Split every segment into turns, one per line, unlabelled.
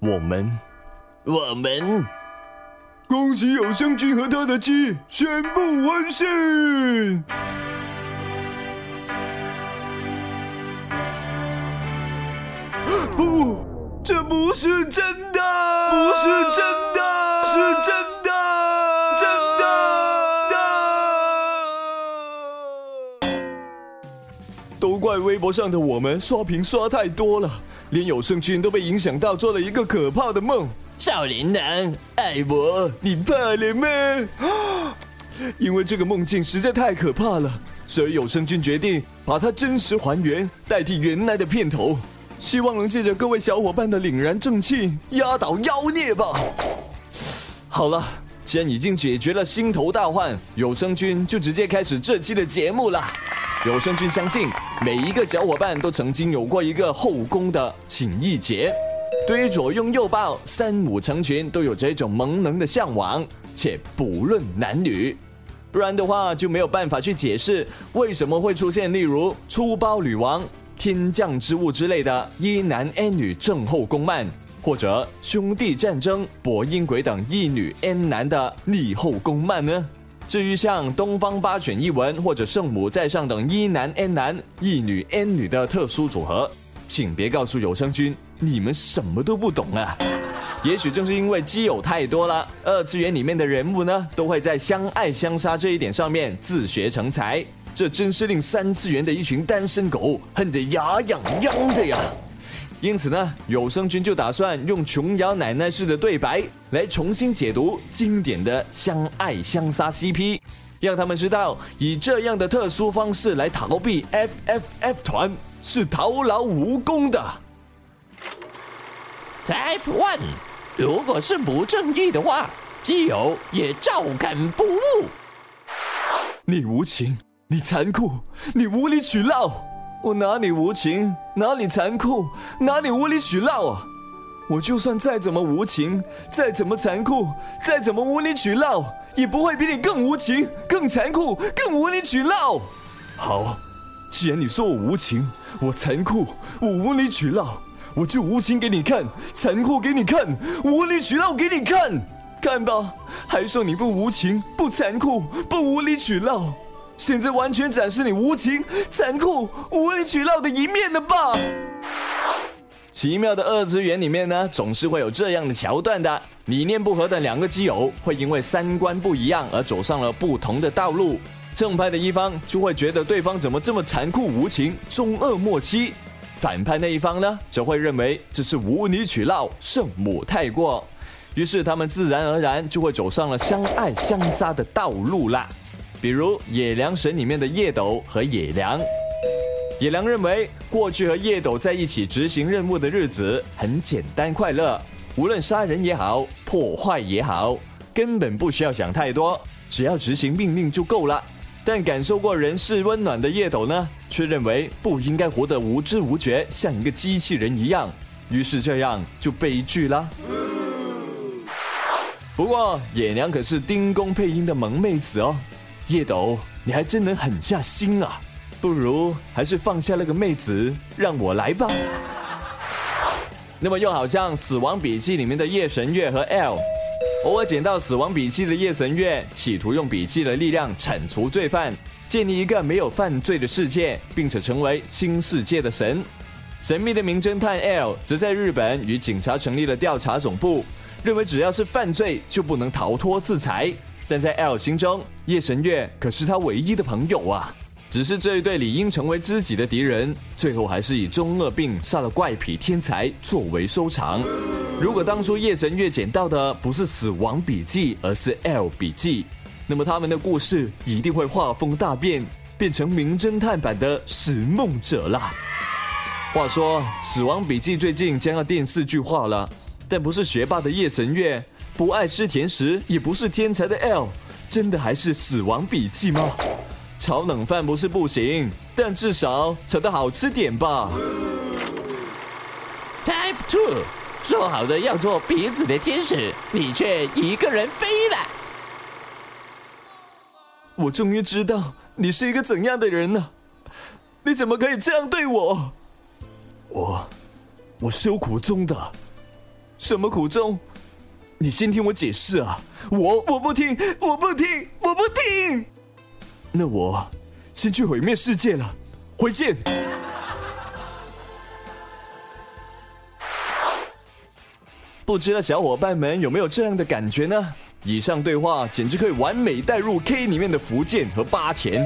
我们，
我们。
恭喜有声君和他的鸡宣布完信。不，这不是真的，不是真的，是真的，真的。都怪微博上的我们刷屏刷太多了，连有声君都被影响到，做了一个可怕的梦。
少年郎，爱我，
你怕了吗？因为这个梦境实在太可怕了，所以有声君决定把它真实还原，代替原来的片头。希望能借着各位小伙伴的凛然正气，压倒妖孽吧。好了，既然已经解决了心头大患，有声君就直接开始这期的节目了。有声君相信，每一个小伙伴都曾经有过一个后宫的情谊结，对于左拥右抱、三五成群都有这种萌能的向往，且不论男女。不然的话，就没有办法去解释为什么会出现例如粗包女王。天降之物之类的一男 N 女正后宫漫，或者兄弟战争、博音鬼等一女 N 男的逆后宫漫呢？至于像东方八选一文或者圣母在上等一男 N 男一女 N 女的特殊组合，请别告诉有声君你们什么都不懂啊！也许正是因为基友太多了，二次元里面的人物呢，都会在相爱相杀这一点上面自学成才。这真是令三次元的一群单身狗恨得牙痒痒的呀！因此呢，有声君就打算用琼瑶奶奶式的对白来重新解读经典的相爱相杀 CP，让他们知道以这样的特殊方式来逃避 FFF 团是徒劳无功的。
Type One，如果是不正义的话，基友也照敢不误。
你无情。你残酷，你无理取闹，我哪里无情，哪里残酷，哪里无理取闹啊！我就算再怎么无情，再怎么残酷，再怎么无理取闹，也不会比你更无情、更残酷、更无理取闹。好，既然你说我无情，我残酷，我无理取闹，我就无情给你看，残酷给你看，无理取闹给你看，看吧，还说你不无情、不残酷、不无理取闹。现在完全展示你无情、残酷、无理取闹的一面了吧？奇妙的二次元里面呢，总是会有这样的桥段的：理念不合的两个基友会因为三观不一样而走上了不同的道路。正派的一方就会觉得对方怎么这么残酷无情、中二莫欺；反派那一方呢，则会认为这是无理取闹、圣母太过。于是他们自然而然就会走上了相爱相杀的道路啦。比如《野良神》里面的叶斗和野良，野良认为过去和叶斗在一起执行任务的日子很简单快乐，无论杀人也好，破坏也好，根本不需要想太多，只要执行命令就够了。但感受过人世温暖的叶斗呢，却认为不应该活得无知无觉，像一个机器人一样，于是这样就悲剧了。不过野良可是丁公配音的萌妹子哦。叶斗，你还真能狠下心啊！不如还是放下那个妹子，让我来吧。那么又好像《死亡笔记》里面的夜神月和 L，偶尔捡到《死亡笔记》的夜神月，企图用笔记的力量铲除罪犯，建立一个没有犯罪的世界，并且成为新世界的神。神秘的名侦探 L 则在日本与警察成立了调查总部，认为只要是犯罪就不能逃脱制裁。但在 L 心中，夜神月可是他唯一的朋友啊！只是这一对理应成为知己的敌人，最后还是以中二病杀了怪癖天才作为收场。如果当初夜神月捡到的不是死亡笔记，而是 L 笔记，那么他们的故事一定会画风大变，变成名侦探版的拾梦者啦。话说，死亡笔记最近将要电视剧化了，但不是学霸的夜神月。不爱吃甜食，也不是天才的 L，真的还是死亡笔记吗？炒冷饭不是不行，但至少炒的好吃点吧。
Type Two，说好的要做彼此的天使，你却一个人飞了。
我终于知道你是一个怎样的人了。你怎么可以这样对我？我，我受苦中的什么苦衷？你先听我解释啊！我我不听，我不听，我不听。那我先去毁灭世界了，回见。不知道小伙伴们有没有这样的感觉呢？以上对话简直可以完美带入 K 里面的福建和八田。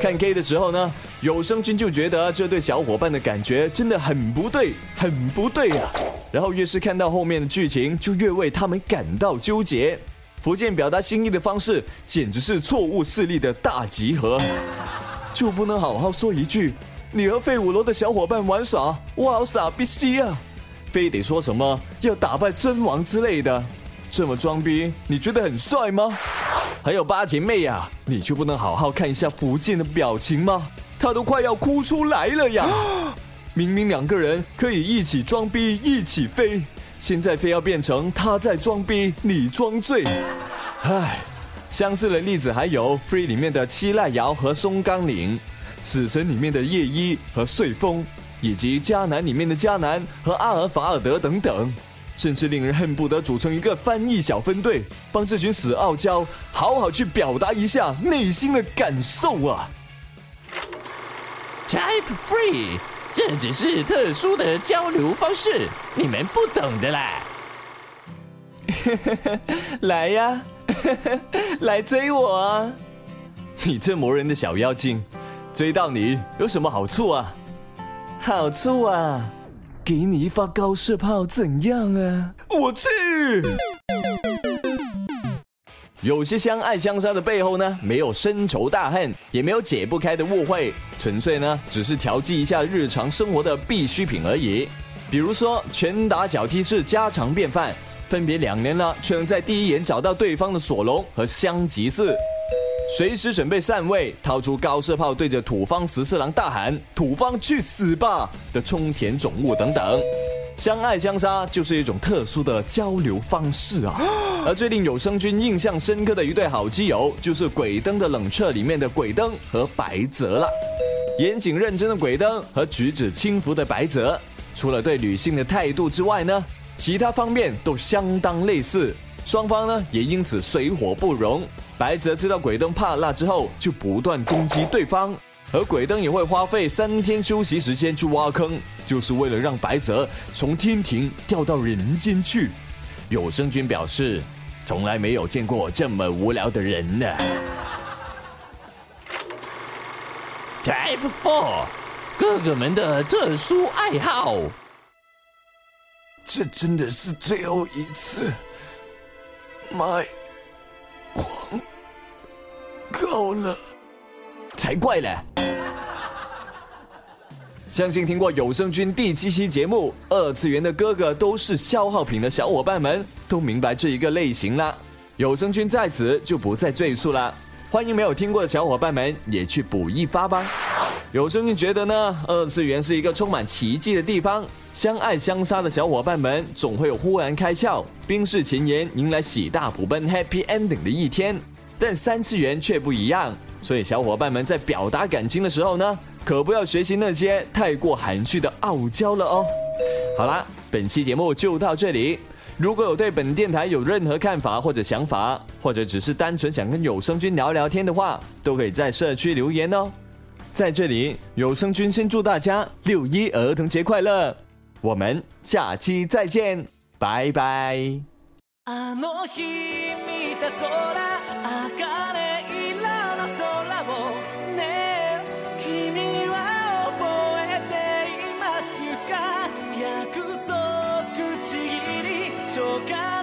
看 K 的时候呢，有声君就觉得这对小伙伴的感觉真的很不对，很不对啊。然后越是看到后面的剧情，就越为他们感到纠结。福建表达心意的方式简直是错误势力的大集合，就不能好好说一句“你和废五楼的小伙伴玩耍，我好傻逼西啊”，非得说什么要打败尊王之类的。这么装逼，你觉得很帅吗？还有八田妹呀，你就不能好好看一下福建的表情吗？他都快要哭出来了呀！明明两个人可以一起装逼一起飞，现在非要变成他在装逼你装醉。唉，相似的例子还有《Free》里面的七濑遥和松冈绫，《死神》里面的夜一和穗风，以及《迦南》里面的迦南和阿尔法尔德等等。甚至令人恨不得组成一个翻译小分队，帮这群死傲娇好好去表达一下内心的感受啊
！Type Free，这只是特殊的交流方式，你们不懂的啦。
来呀，来追我啊！你这磨人的小妖精，追到你有什么好处啊？好处啊！给你一发高射炮怎样啊？我去！有些相爱相杀的背后呢，没有深仇大恨，也没有解不开的误会，纯粹呢只是调剂一下日常生活的必需品而已。比如说拳打脚踢是家常便饭，分别两年了却能在第一眼找到对方的索隆和香吉士。随时准备散位，掏出高射炮对着土方十四郎大喊“土方去死吧”的冲田总务等等，相爱相杀就是一种特殊的交流方式啊！而最令有声君印象深刻的一对好基友，就是《鬼灯的冷彻》里面的鬼灯和白泽了。严谨认真的鬼灯和举止轻浮的白泽，除了对女性的态度之外呢，其他方面都相当类似，双方呢也因此水火不容。白泽知道鬼灯怕辣之后，就不断攻击对方，而鬼灯也会花费三天休息时间去挖坑，就是为了让白泽从天庭掉到人间去。有声君表示，从来没有见过这么无聊的人呢。
Type Four，哥哥们的特殊爱好。
这真的是最后一次，My。狂，够了，才怪嘞！相信听过有声君第七期节目《二次元的哥哥都是消耗品》的小伙伴们，都明白这一个类型啦。有声君在此就不再赘述了。欢迎没有听过的小伙伴们也去补一发吧。有声君觉得呢，二次元是一个充满奇迹的地方。相爱相杀的小伙伴们总会有忽然开窍、冰释前嫌、迎来喜大普奔 Happy Ending 的一天，但三次元却不一样。所以小伙伴们在表达感情的时候呢，可不要学习那些太过含蓄的傲娇了哦。好啦，本期节目就到这里。如果有对本电台有任何看法或者想法，或者只是单纯想跟有声君聊聊天的话，都可以在社区留言哦。在这里，有声君先祝大家六一儿童节快乐。我们下期再见，拜拜。jogar.